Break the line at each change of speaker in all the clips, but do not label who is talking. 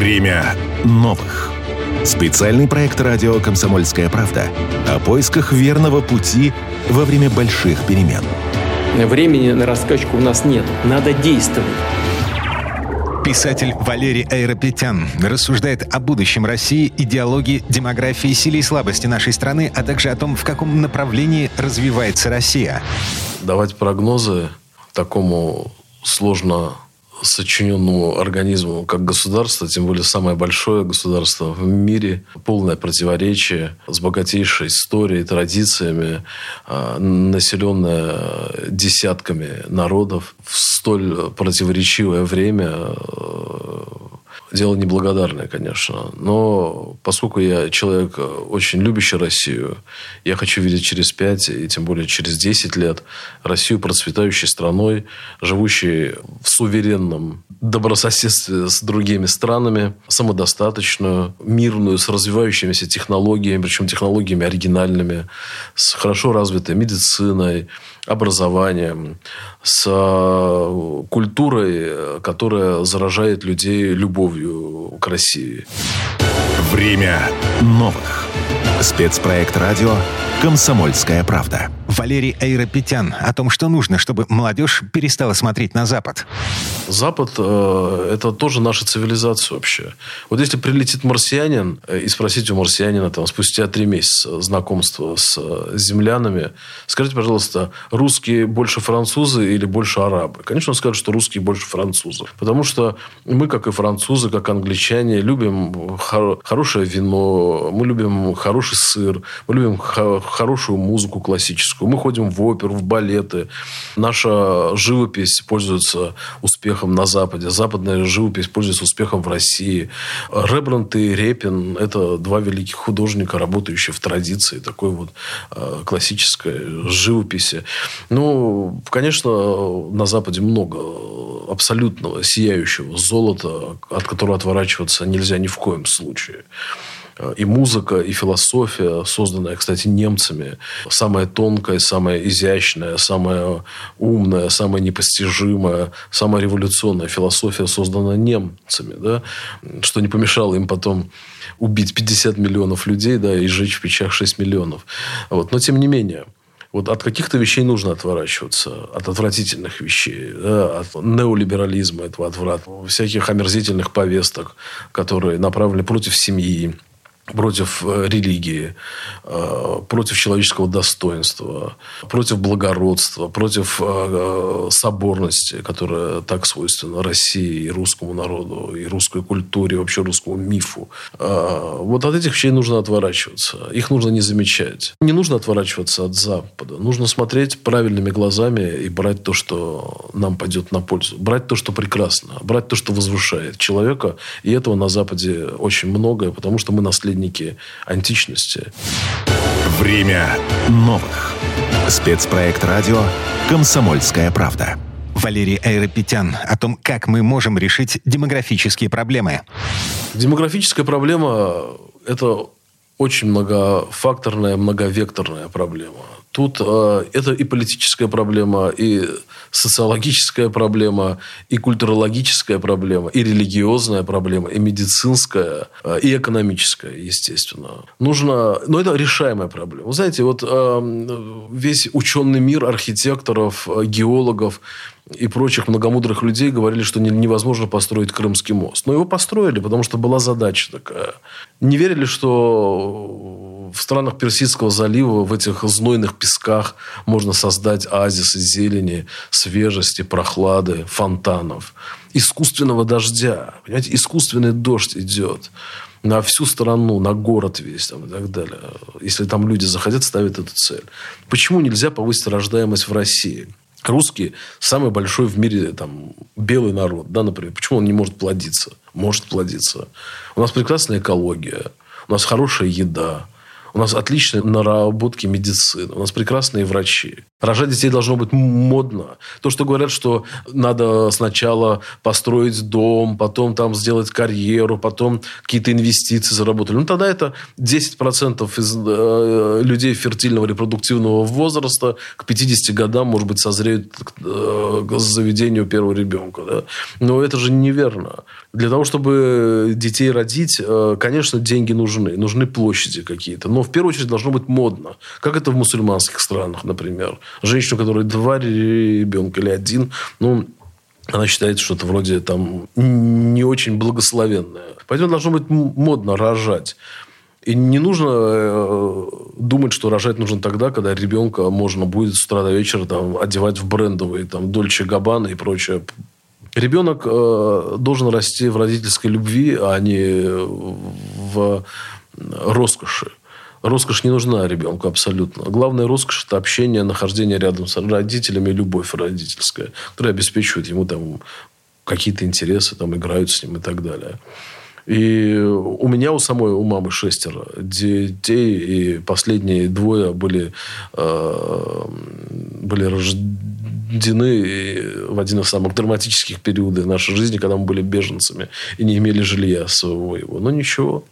Время новых. Специальный проект радио «Комсомольская правда» о поисках верного пути во время больших перемен.
Времени на раскачку у нас нет. Надо действовать.
Писатель Валерий Айропетян рассуждает о будущем России, идеологии, демографии, силе и слабости нашей страны, а также о том, в каком направлении развивается Россия.
Давать прогнозы такому сложно сочиненному организму, как государство, тем более самое большое государство в мире, полное противоречие с богатейшей историей, традициями, а, населенное десятками народов в столь противоречивое время дело неблагодарное, конечно. Но поскольку я человек очень любящий Россию, я хочу видеть через пять и тем более через 10 лет Россию процветающей страной, живущей в суверенном добрососедстве с другими странами, самодостаточную, мирную, с развивающимися технологиями, причем технологиями оригинальными, с хорошо развитой медициной, образованием, с э, культурой, которая заражает людей любовью к России.
Время новых. Спецпроект радио «Комсомольская правда».
Валерий Айропетян о том, что нужно, чтобы молодежь перестала смотреть на Запад.
Запад э, – это тоже наша цивилизация вообще. Вот если прилетит марсианин э, и спросить у марсианина там, спустя три месяца знакомства с э, землянами, скажите, пожалуйста, русские больше французы или больше арабы? Конечно, он скажет, что русские больше французы. Потому что мы, как и французы, как англичане, любим хор- хорошее вино, мы любим хороший сыр, мы любим хо- хорошую музыку классическую, мы ходим в оперу, в балеты. Наша живопись пользуется успехом на Западе. Западная живопись пользуется успехом в России. Рембрандт и Репин – это два великих художника, работающие в традиции такой вот э, классической живописи. Ну, конечно, на Западе много абсолютного сияющего золота, от которого отворачиваться нельзя ни в коем случае и музыка, и философия, созданная, кстати, немцами, самая тонкая, самая изящная, самая умная, самая непостижимая, самая революционная философия, созданная немцами, да, что не помешало им потом убить 50 миллионов людей да, и сжечь в печах 6 миллионов. Вот. Но, тем не менее, вот от каких-то вещей нужно отворачиваться, от отвратительных вещей, да, от неолиберализма этого отврата, всяких омерзительных повесток, которые направлены против семьи, против религии, против человеческого достоинства, против благородства, против соборности, которая так свойственна России и русскому народу, и русской культуре, и вообще русскому мифу. Вот от этих вещей нужно отворачиваться. Их нужно не замечать. Не нужно отворачиваться от Запада. Нужно смотреть правильными глазами и брать то, что нам пойдет на пользу. Брать то, что прекрасно. Брать то, что возвышает человека. И этого на Западе очень многое, потому что мы наследники античности.
Время новых. Спецпроект радио «Комсомольская правда».
Валерий Айропетян о том, как мы можем решить демографические проблемы.
Демографическая проблема – это очень многофакторная, многовекторная проблема. Тут э, это и политическая проблема, и социологическая проблема, и культурологическая проблема, и религиозная проблема, и медицинская, э, и экономическая, естественно. Нужно, но это решаемая проблема. Вы знаете, вот э, весь ученый мир архитекторов, геологов и прочих многомудрых людей говорили, что невозможно построить Крымский мост. Но его построили, потому что была задача такая. Не верили, что в странах Персидского залива, в этих знойных песках можно создать оазисы зелени, свежести, прохлады, фонтанов, искусственного дождя. Понимаете, искусственный дождь идет на всю страну, на город весь там, и так далее. Если там люди захотят, ставят эту цель. Почему нельзя повысить рождаемость в России? Русский самый большой в мире там, белый народ, да, например. Почему он не может плодиться? Может плодиться. У нас прекрасная экология, у нас хорошая еда, у нас отличные наработки медицины, у нас прекрасные врачи. Рожать детей должно быть модно. То, что говорят, что надо сначала построить дом, потом там сделать карьеру, потом какие-то инвестиции заработали. Ну, тогда это 10% из э, людей фертильного репродуктивного возраста к 50 годам, может быть, созреют к, э, к заведению первого ребенка. Да? Но это же неверно. Для того, чтобы детей родить, э, конечно, деньги нужны. Нужны площади какие-то. Но в первую очередь должно быть модно. Как это в мусульманских странах, например женщину, которая два ребенка или один, ну, она считается что-то вроде там не очень благословенное. Поэтому должно быть модно рожать. И не нужно э, думать, что рожать нужно тогда, когда ребенка можно будет с утра до вечера там, одевать в брендовые там, Дольче Габбана и прочее. Ребенок э, должен расти в родительской любви, а не в роскоши. Роскошь не нужна ребенку абсолютно. Главная роскошь – это общение, нахождение рядом с родителями, любовь родительская, которая обеспечивает ему там какие-то интересы, там играют с ним и так далее. И у меня у самой, у мамы шестеро детей, и последние двое были, э, были рождены в один из самых драматических периодов нашей жизни, когда мы были беженцами и не имели жилья своего. Но ничего,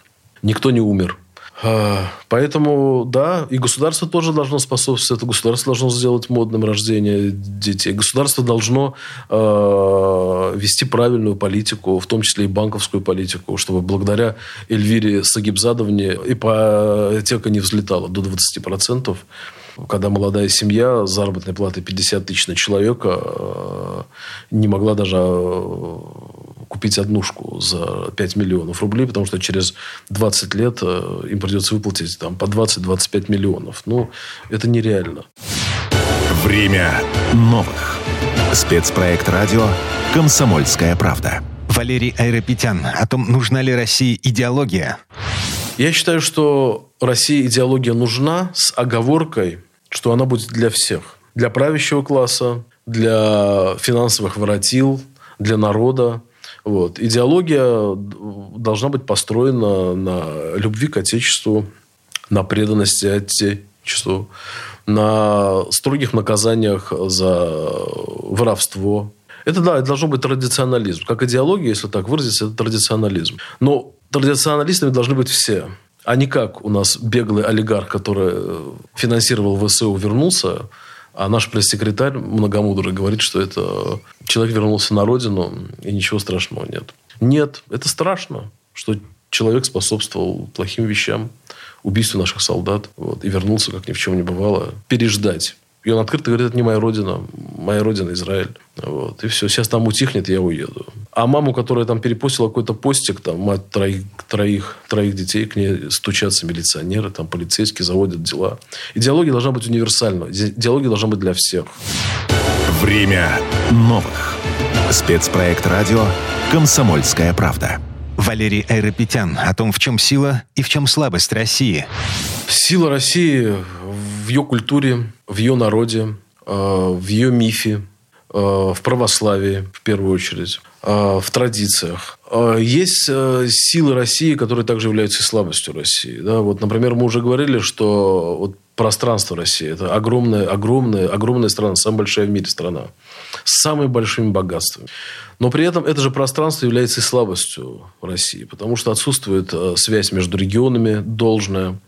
никто не умер. А, поэтому, да, и государство тоже должно способствовать. Государство должно сделать модным рождение детей. Государство должно э, вести правильную политику, в том числе и банковскую политику, чтобы благодаря Эльвире Сагибзадовне ипотека не взлетала до 20%. Когда молодая семья с заработной платой 50 тысяч на человека э, не могла даже купить однушку за 5 миллионов рублей, потому что через 20 лет э, им придется выплатить там, по 20-25 миллионов. Ну, это нереально.
Время новых. Спецпроект радио «Комсомольская правда».
Валерий Айропетян о том, нужна ли России идеология.
Я считаю, что России идеология нужна с оговоркой, что она будет для всех. Для правящего класса, для финансовых воротил, для народа, вот. Идеология должна быть построена на любви к Отечеству, на преданности Отечеству, на строгих наказаниях за воровство. Это, да, это должно быть традиционализм. Как идеология, если так выразиться, это традиционализм. Но традиционалистами должны быть все. А не как у нас беглый олигарх, который финансировал ВСУ, вернулся, а наш пресс-секретарь многомудрый говорит, что это человек вернулся на родину, и ничего страшного нет. Нет, это страшно, что человек способствовал плохим вещам, убийству наших солдат, вот, и вернулся, как ни в чем не бывало, переждать. И он открыто говорит, это не моя родина, моя родина Израиль. Вот. И все, сейчас там утихнет, я уеду. А маму, которая там перепостила какой-то постик, там мать троих, троих, троих детей, к ней стучатся милиционеры, там полицейские заводят дела. Идеология должна быть универсальной. Идеология должна быть для всех.
Время новых. Спецпроект радио «Комсомольская правда».
Валерий Айропетян о том, в чем сила и в чем слабость России.
Сила России в ее культуре, в ее народе, э, в ее мифе, в православии, в первую очередь, э, в традициях. Есть силы России, которые также являются слабостью России. Да? Вот, например, мы уже говорили, что вот пространство России – это огромная, огромная, огромная страна, самая большая в мире страна с самыми большими богатствами. Но при этом это же пространство является и слабостью России, потому что отсутствует связь между регионами должная.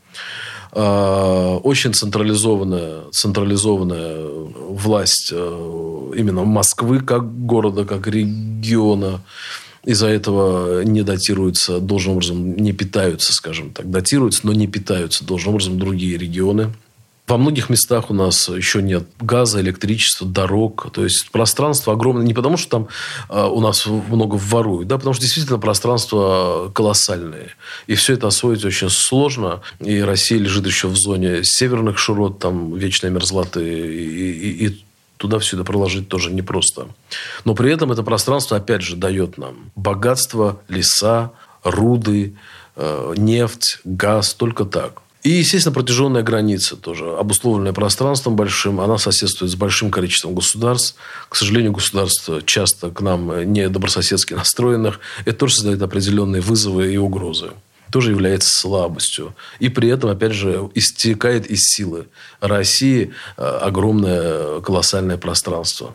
А, очень централизованная, централизованная власть э, именно Москвы как города, как региона. Из-за этого не датируются, должным образом не питаются, скажем так. Датируются, но не питаются должным образом другие регионы. Во многих местах у нас еще нет газа, электричества, дорог. То есть пространство огромное. Не потому, что там э, у нас много воруют, да, потому что действительно пространство колоссальное. И все это освоить очень сложно. И Россия лежит еще в зоне северных широт, там вечной мерзлоты. И, и, и туда все это проложить тоже непросто. Но при этом это пространство, опять же, дает нам богатство, леса, руды, э, нефть, газ, только так. И, естественно, протяженная граница тоже, обусловленная пространством большим, она соседствует с большим количеством государств. К сожалению, государства часто к нам не добрососедски настроенных. Это тоже создает определенные вызовы и угрозы. тоже является слабостью. И при этом, опять же, истекает из силы. России э, огромное колоссальное пространство.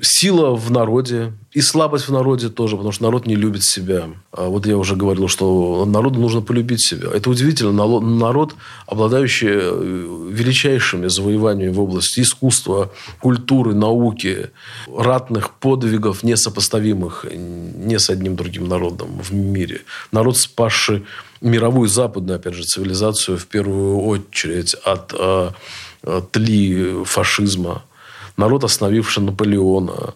Сила в народе и слабость в народе тоже, потому что народ не любит себя. А вот я уже говорил, что народу нужно полюбить себя. Это удивительно. Народ, обладающий э, величайшими завоеваниями в области искусства, культуры, науки, ратных подвигов, несопоставимых ни с одним другим народом в мире. Народ, спасший мировую западную, опять же, цивилизацию в первую очередь от э, тли фашизма, народ, остановивший Наполеона,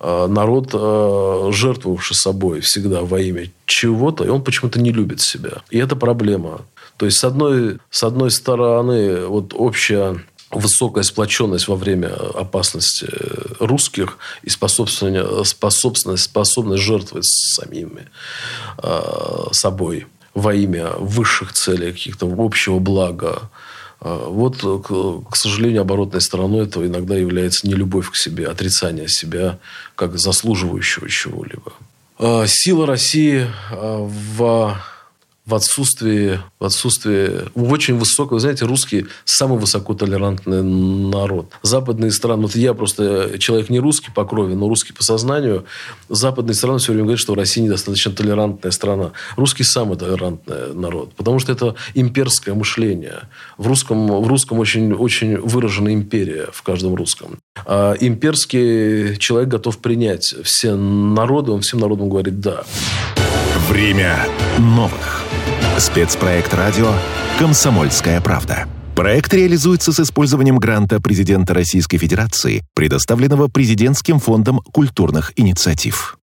э, народ, э, жертвовавший собой всегда во имя чего-то, и он почему-то не любит себя. И это проблема. То есть, с одной, с одной стороны, вот общая высокая сплоченность во время опасности русских и способность, способность, способность жертвовать самими э, собой во имя высших целей, каких-то общего блага, вот, к сожалению, оборотной стороной этого иногда является не любовь к себе, отрицание себя как заслуживающего чего-либо. А, сила России а, в в отсутствии, в отсутствии очень высокого, знаете, русские самый высокотолерантный народ. Западные страны, вот я просто человек не русский по крови, но русский по сознанию, западные страны все время говорят, что Россия недостаточно толерантная страна. Русский самый толерантный народ, потому что это имперское мышление. В русском, в русском очень, очень выражена империя в каждом русском. А имперский человек готов принять все народы, он всем народам говорит «да».
Время новых. Спецпроект радио «Комсомольская правда». Проект реализуется с использованием гранта президента Российской Федерации, предоставленного Президентским фондом культурных инициатив.